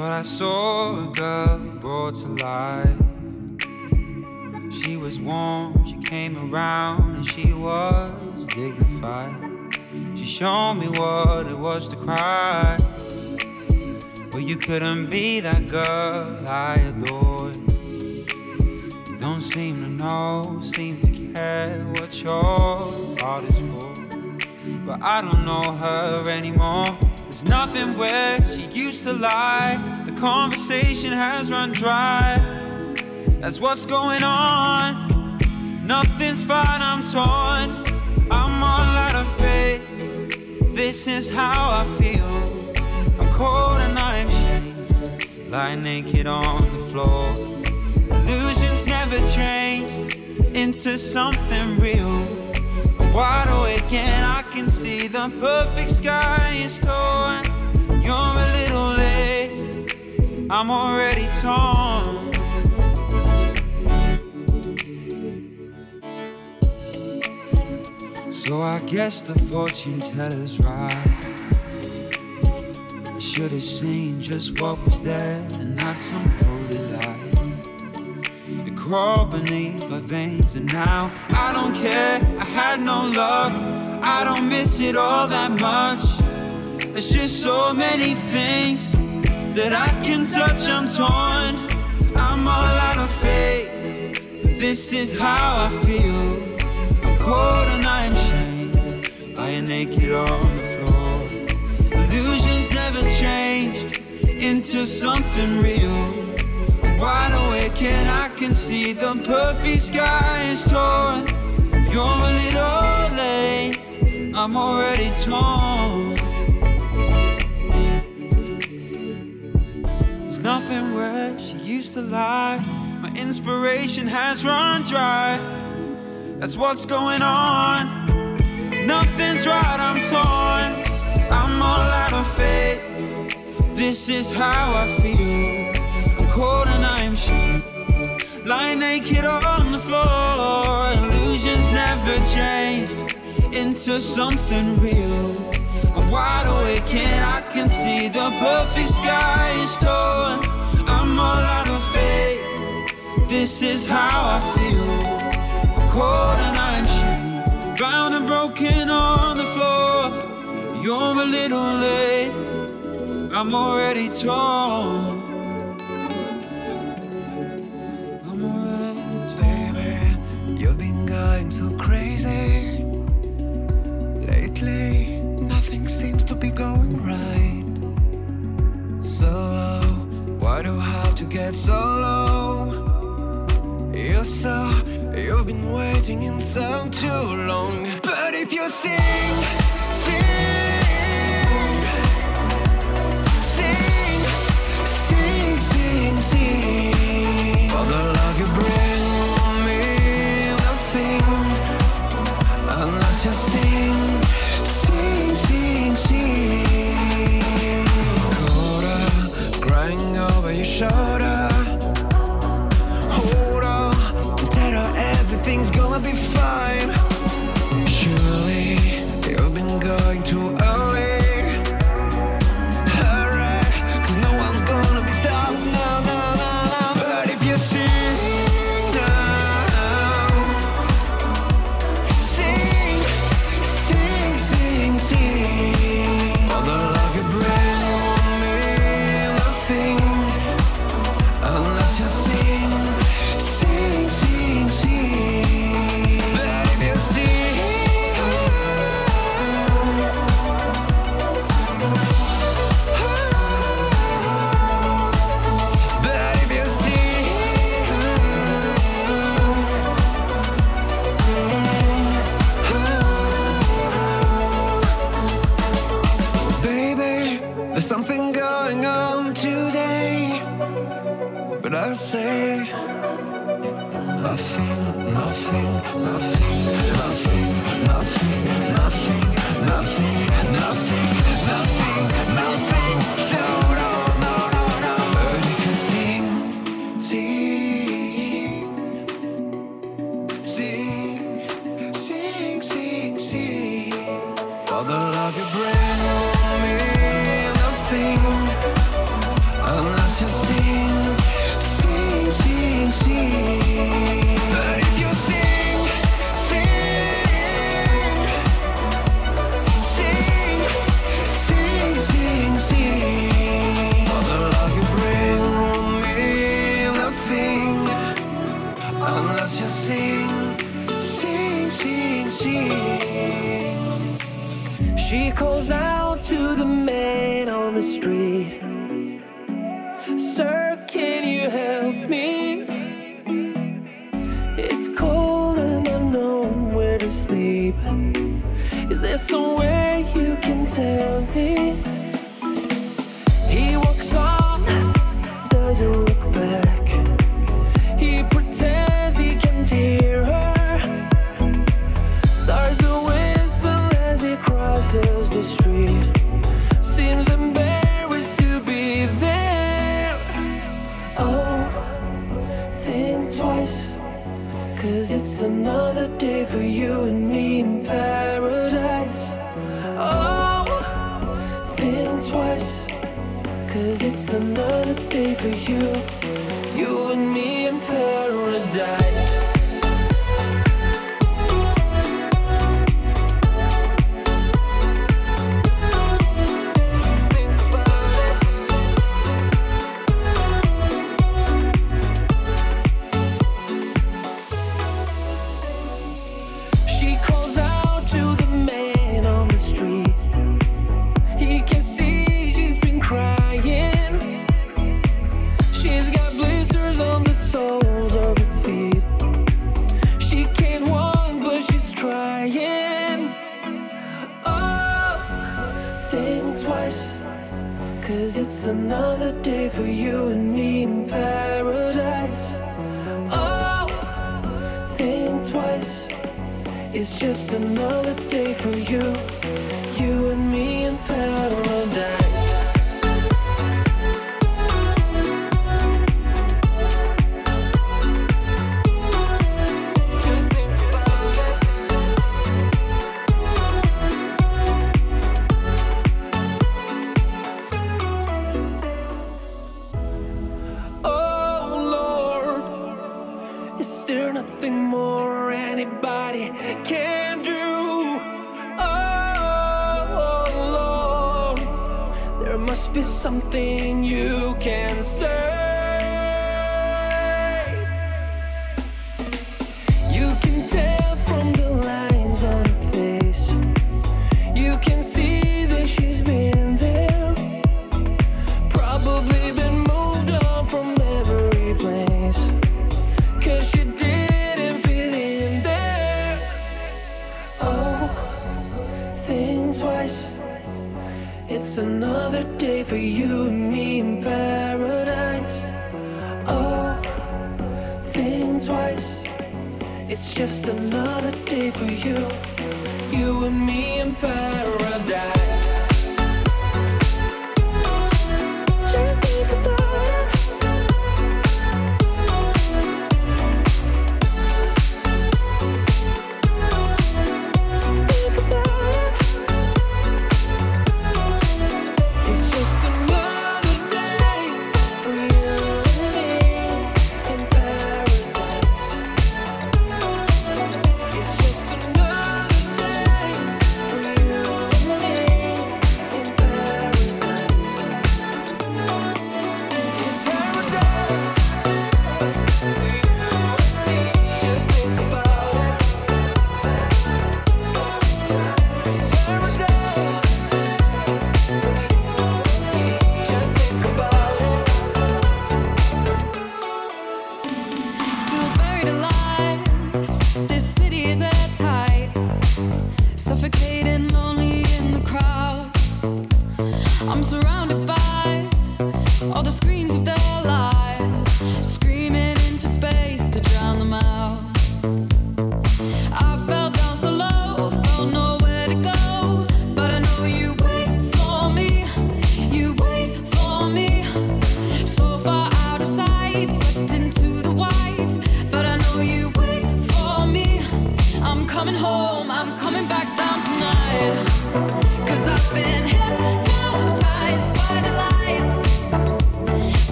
Thought I saw a girl brought to life. She was warm, she came around, and she was dignified. She showed me what it was to cry. But you couldn't be that girl I adored. You don't seem to know, seem to care what your heart is for. But I don't know her anymore. There's nothing where she used to lie. The conversation has run dry. That's what's going on. Nothing's fine, I'm torn. I'm all out of faith. This is how I feel. I'm cold and I'm shamed. Lie naked on the floor. Illusions never changed into something real. I'm wide awake and I can see the perfect sky is torn. I'm already torn. So I guess the fortune teller's right. I should have seen just what was there and not some holy light. It crawled beneath my veins, and now I don't care. I had no luck. I don't miss it all that much. There's just so many things that I can touch. I'm torn. I'm all out of faith. This is how I feel. I'm cold and I'm shamed. Lying naked on the floor. Illusions never changed into something real. Wide awake and I can see the perfect sky is torn. You're a little late. I'm already torn. Nothing where she used to lie. My inspiration has run dry. That's what's going on. Nothing's right, I'm torn. I'm all out of faith. This is how I feel. I'm cold and I'm shamed. Lying naked on the floor. Illusions never changed into something real. Wide awake and I can see the perfect sky is torn. I'm all out of faith. This is how I feel. Cold and I'm shamed. Bound and broken on the floor. You're a little late. I'm already torn. I'm already torn. Baby, you've been going so crazy. Lately, nothing seems to be going right. So low, why do I have to get so low? You're so, you've been waiting in so too long. But if you sing, sing, shoulder. Hold on, tell her everything's gonna be fine. I feel, Can you help me? It's cold and I'm nowhere to sleep. Is there somewhere you can tell me? He walks on, doesn't another day for you and me in paradise. Oh, think twice, cause it's another day for you. something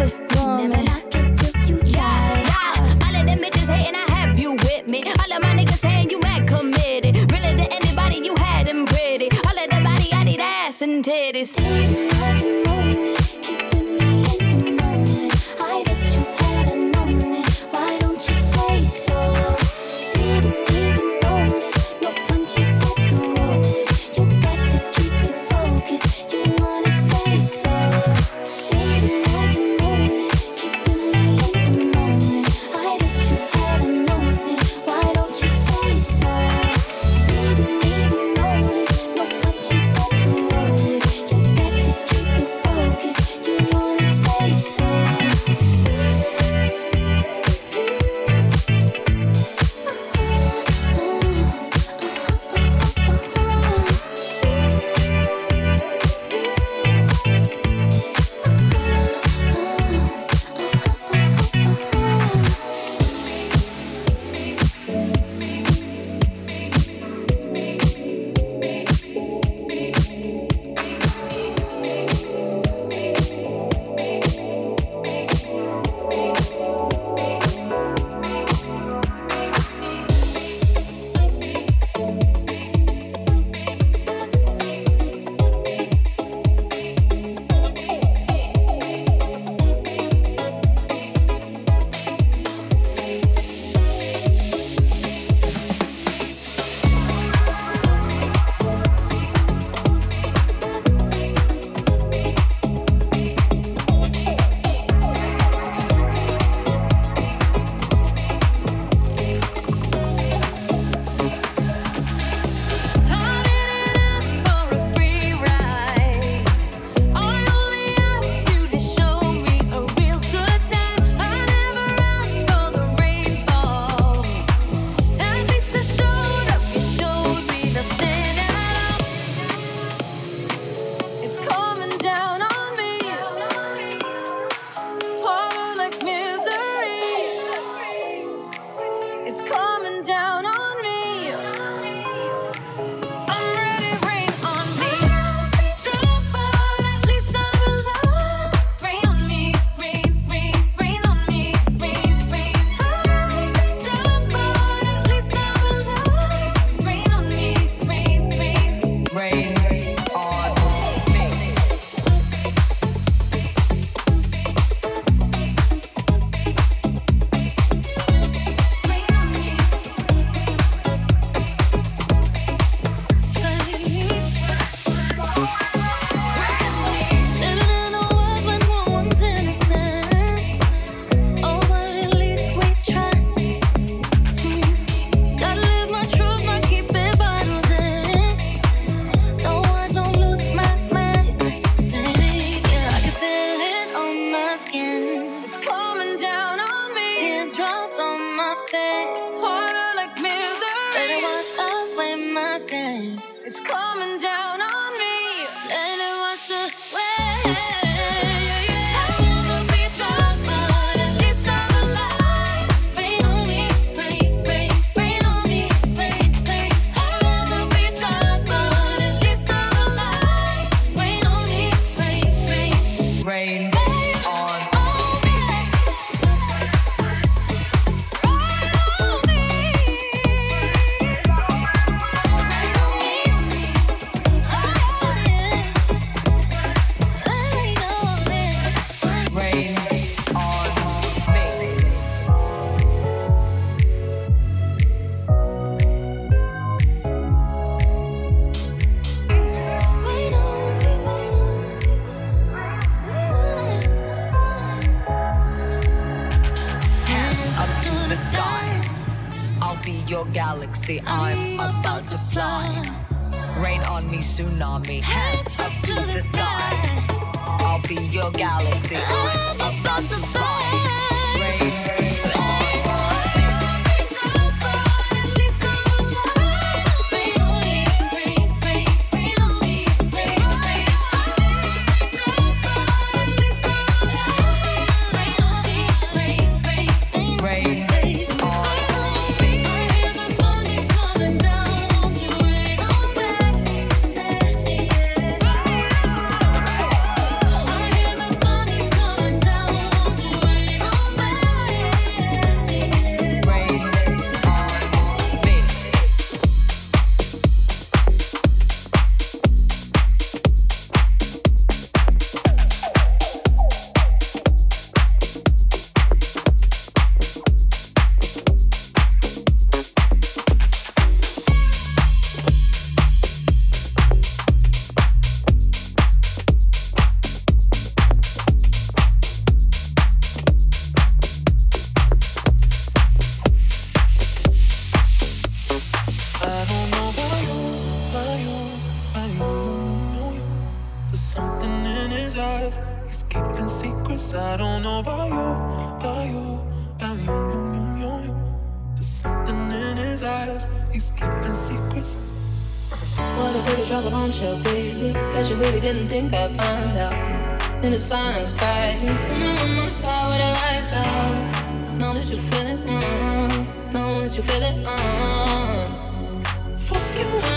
that you bombshell, baby. Cause you really didn't think I'd find out. In the silence, cry. And now I'm on the side with the lights out. Know that you feel it, mm-hmm. Know that you feel it, mm-hmm. Fuck you.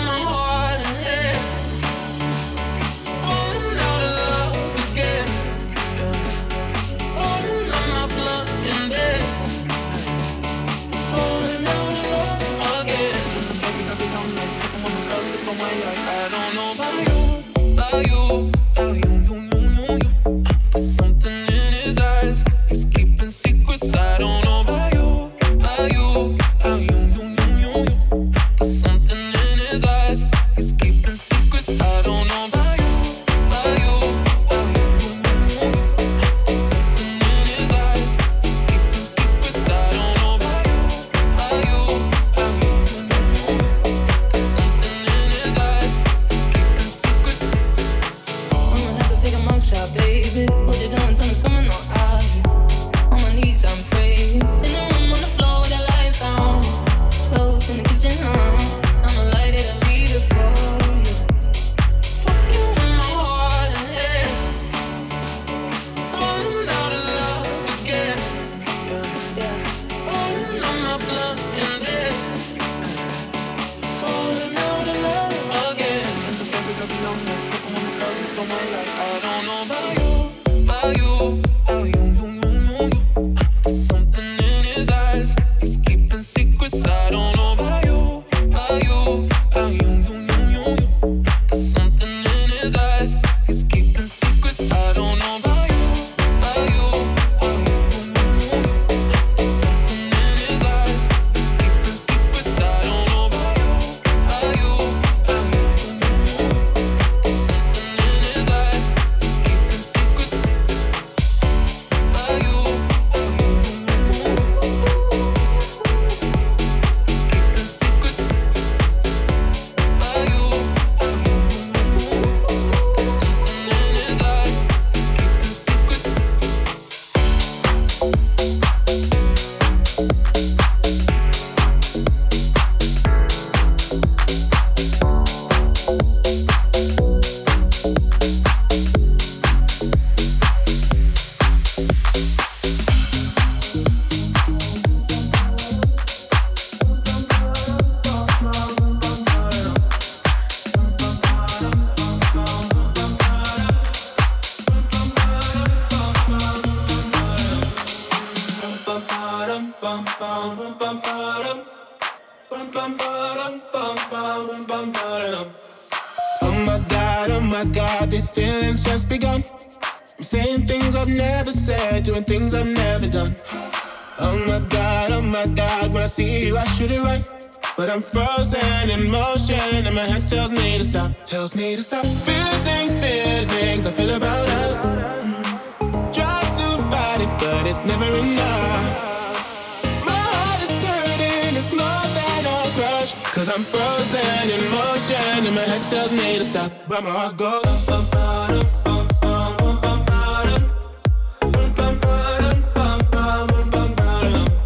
Head tells me to stop, but my heart goes. Bum, bum, bum,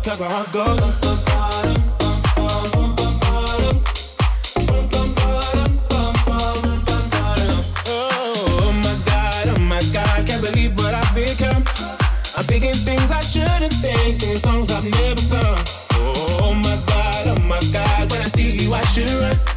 Cause my heart goes. I'm thinking things I shouldn't think, singing songs I've never sung. Oh my god, oh my god, when I see you I should run.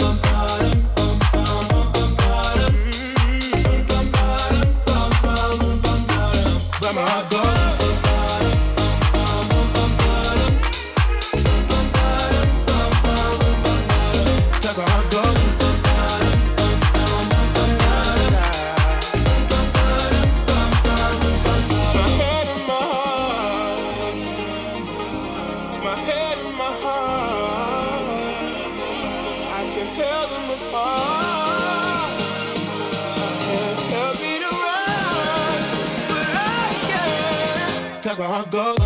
how it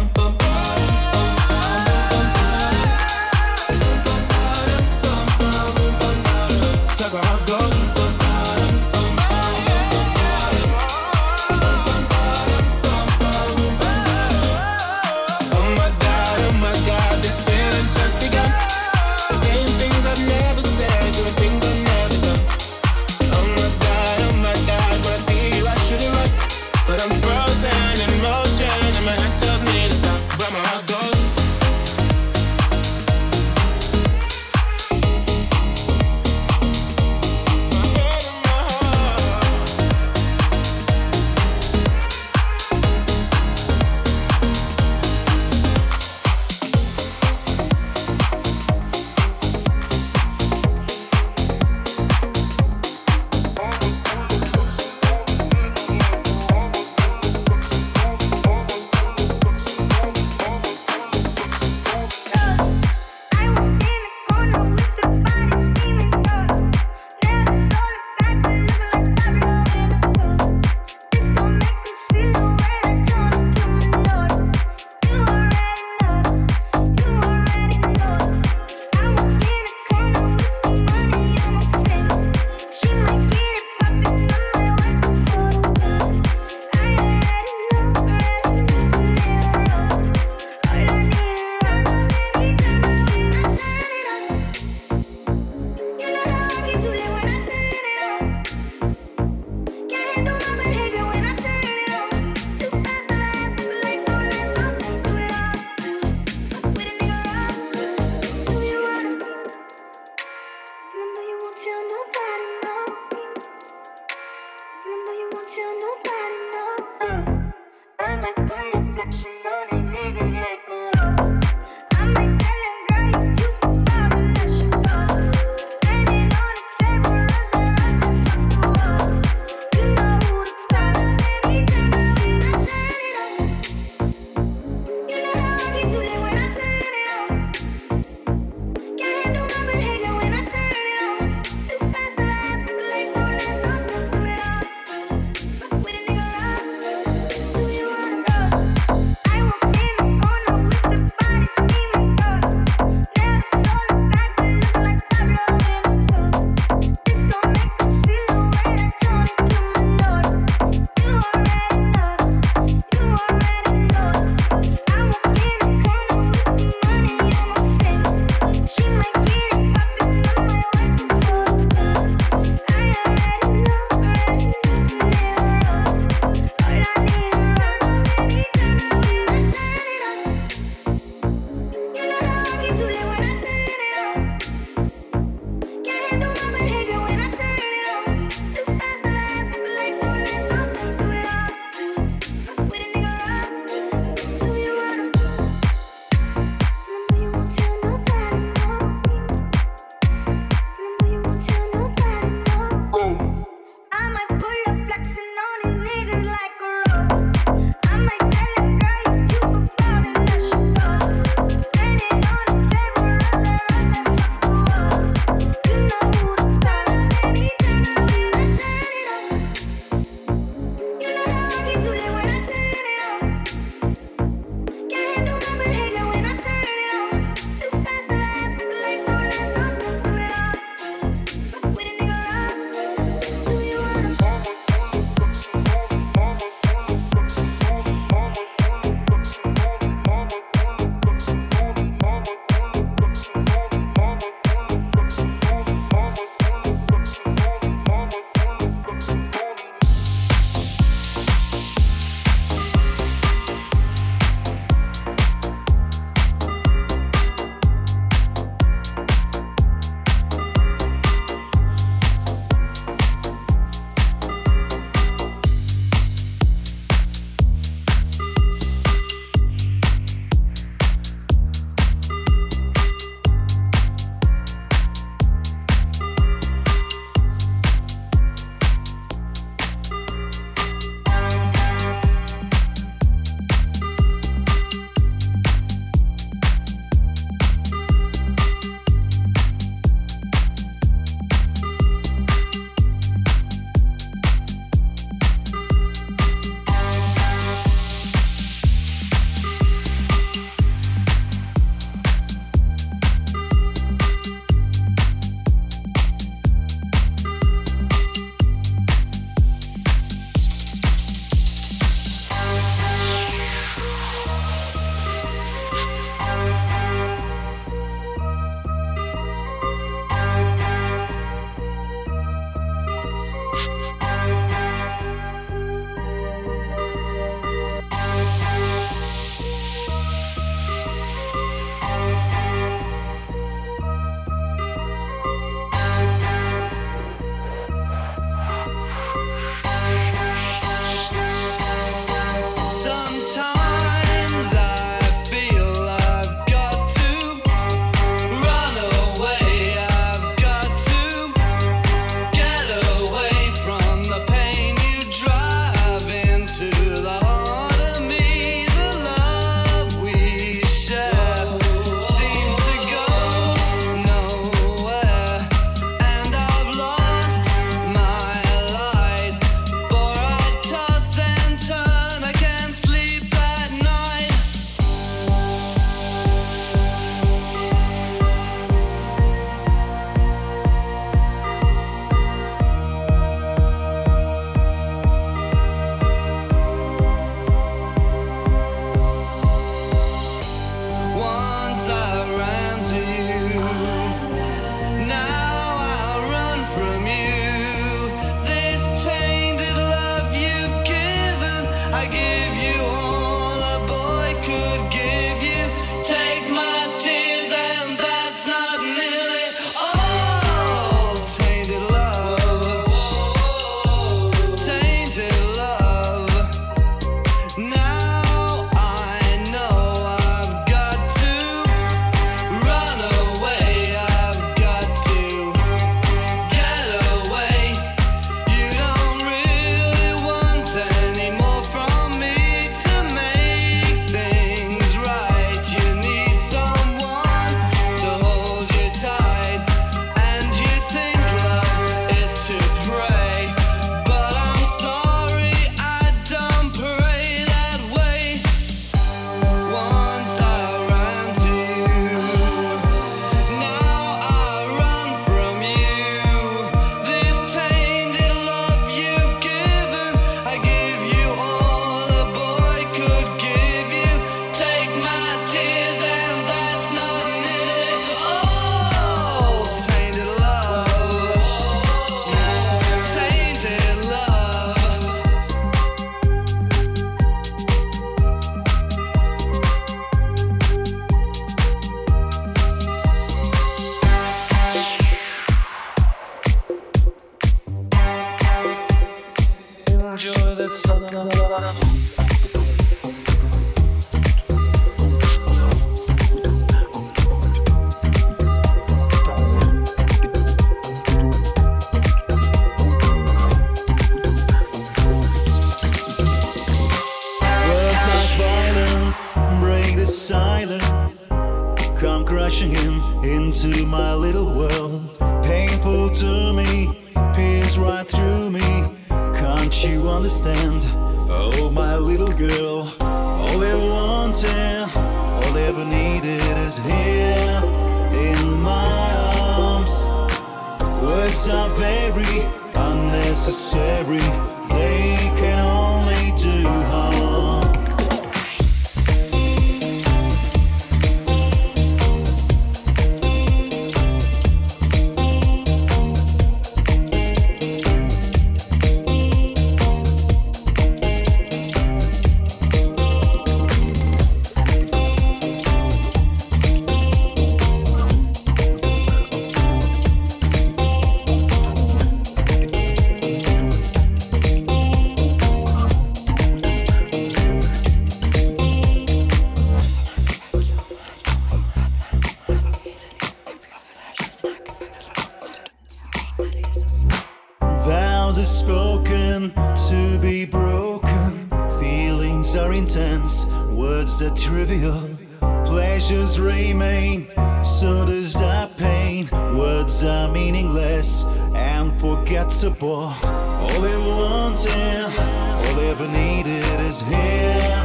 meaningless and forgettable. All they wanted, all they ever needed is here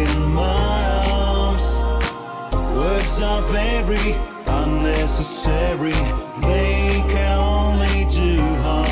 in my arms. Words are very unnecessary, they can only do harm.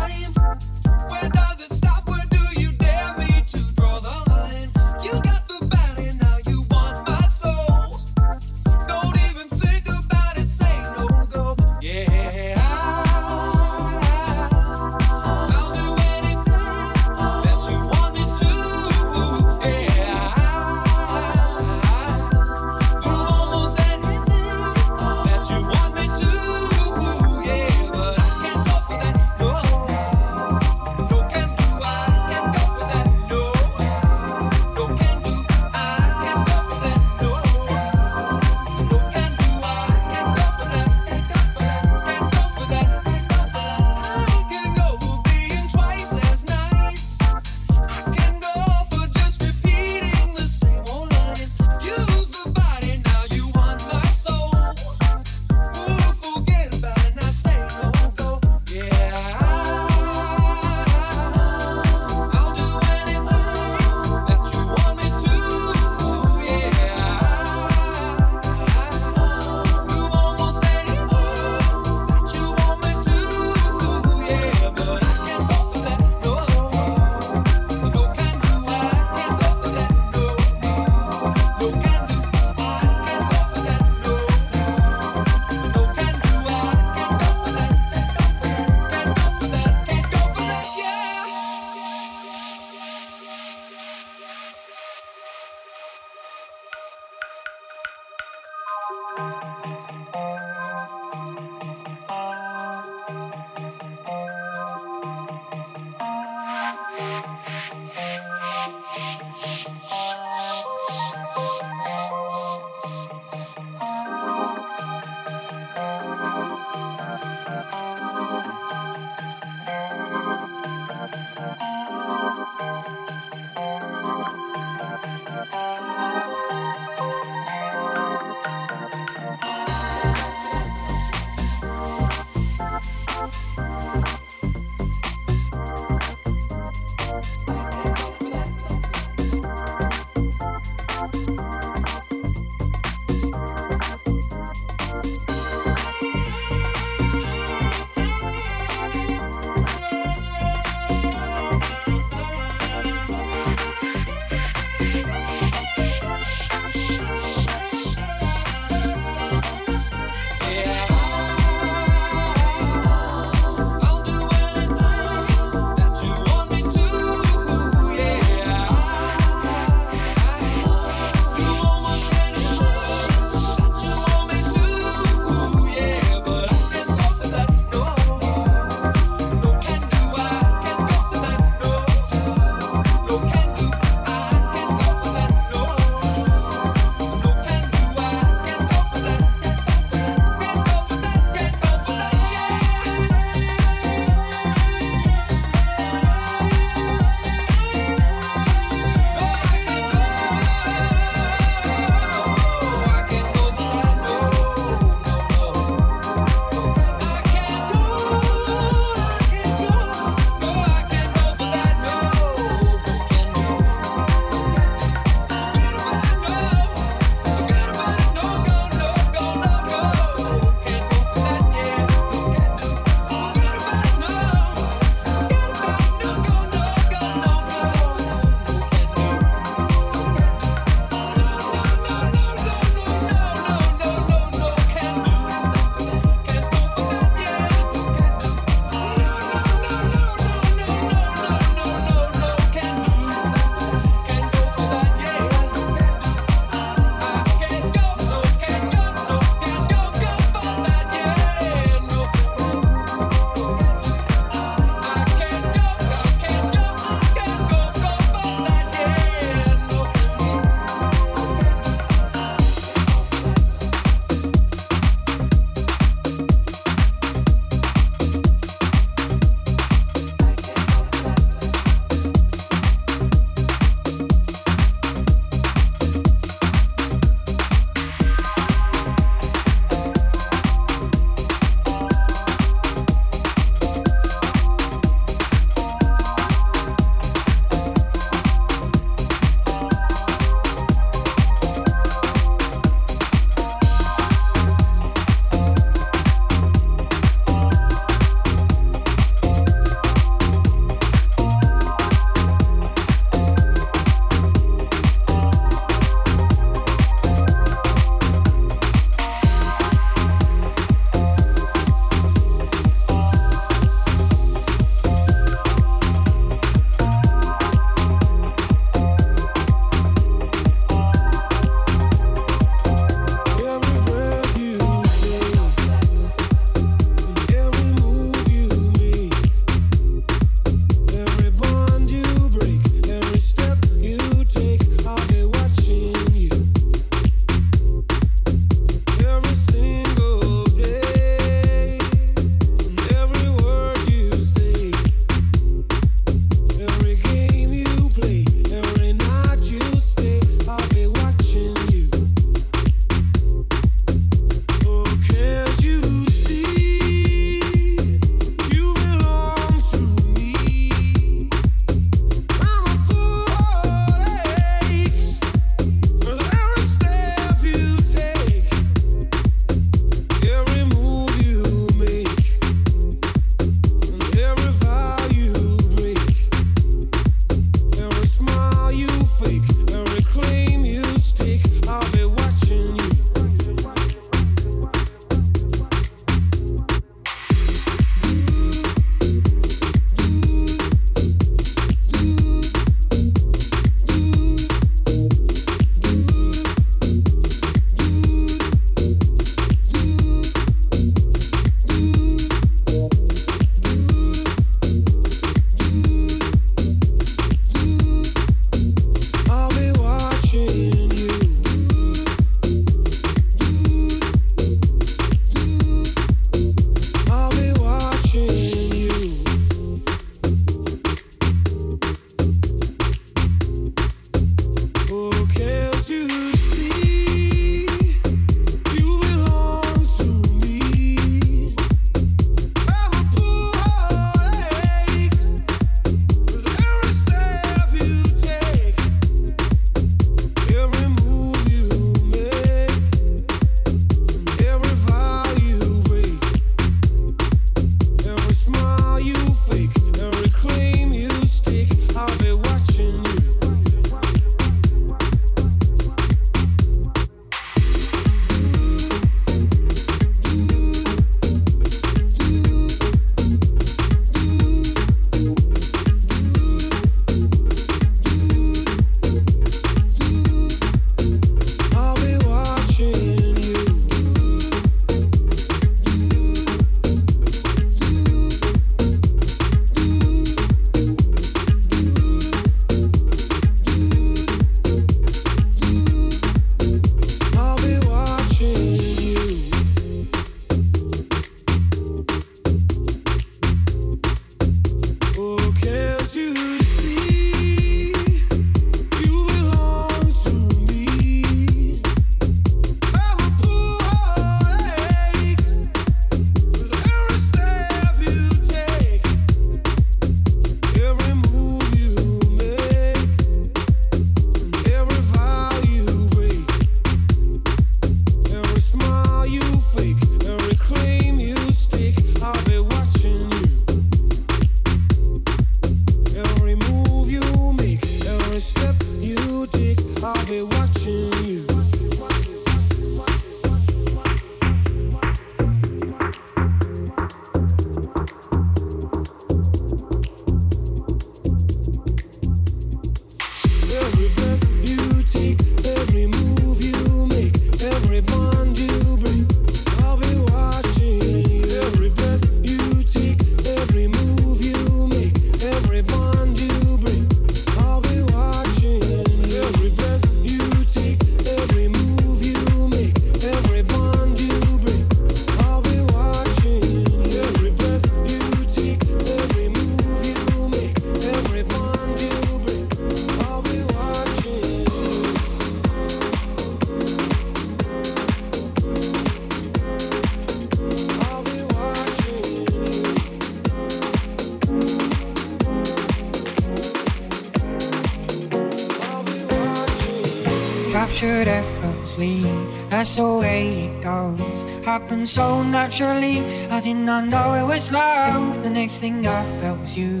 That's the way it goes. Happened so naturally. I did not know it was love. The next thing I felt was you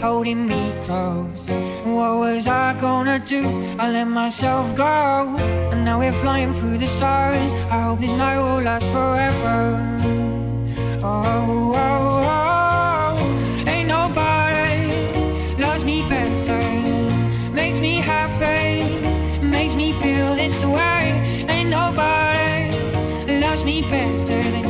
holding me close. What was I gonna do? I let myself go. And now we're flying through the stars. I hope this night will last forever. Oh, oh, oh. Ain't nobody loves me better. Makes me happy makes me feel this way. Me better than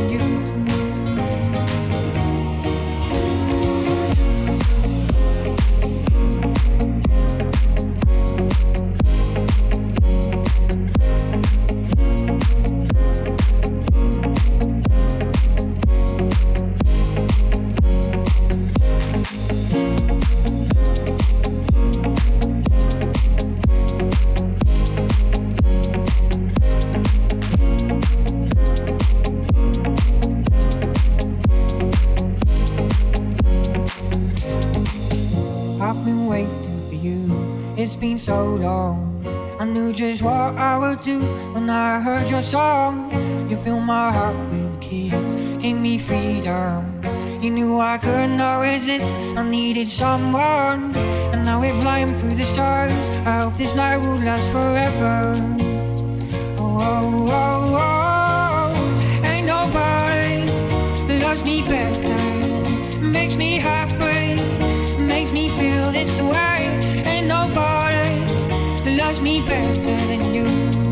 been so long. I knew just what I would do when I heard your song. You filled my heart with kiss, gave me freedom. You knew I could not resist. I needed someone, and now we're flying through the stars. I hope this night will last forever. Oh, oh, oh, oh. ain't nobody loves me better, makes me happy, makes me feel this way Ain't nobody me better than you.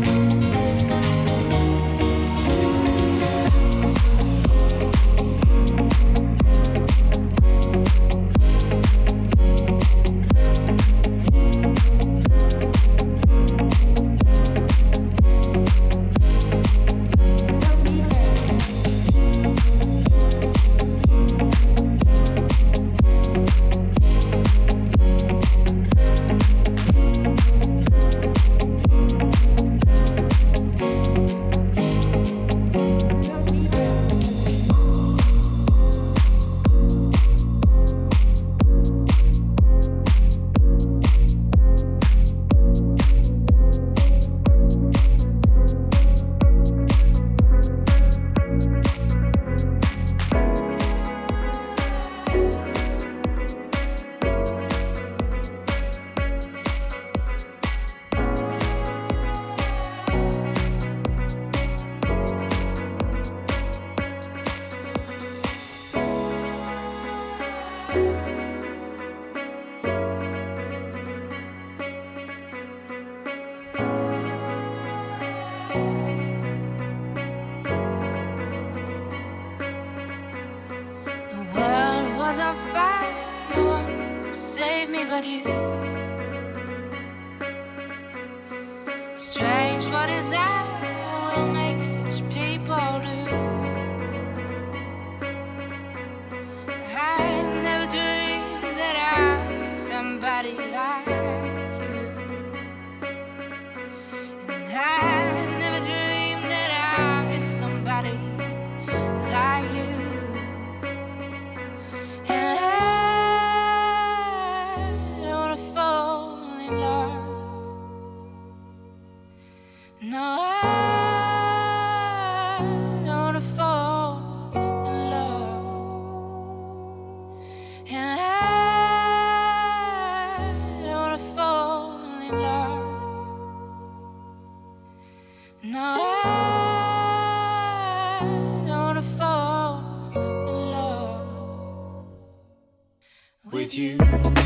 With you,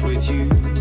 with you.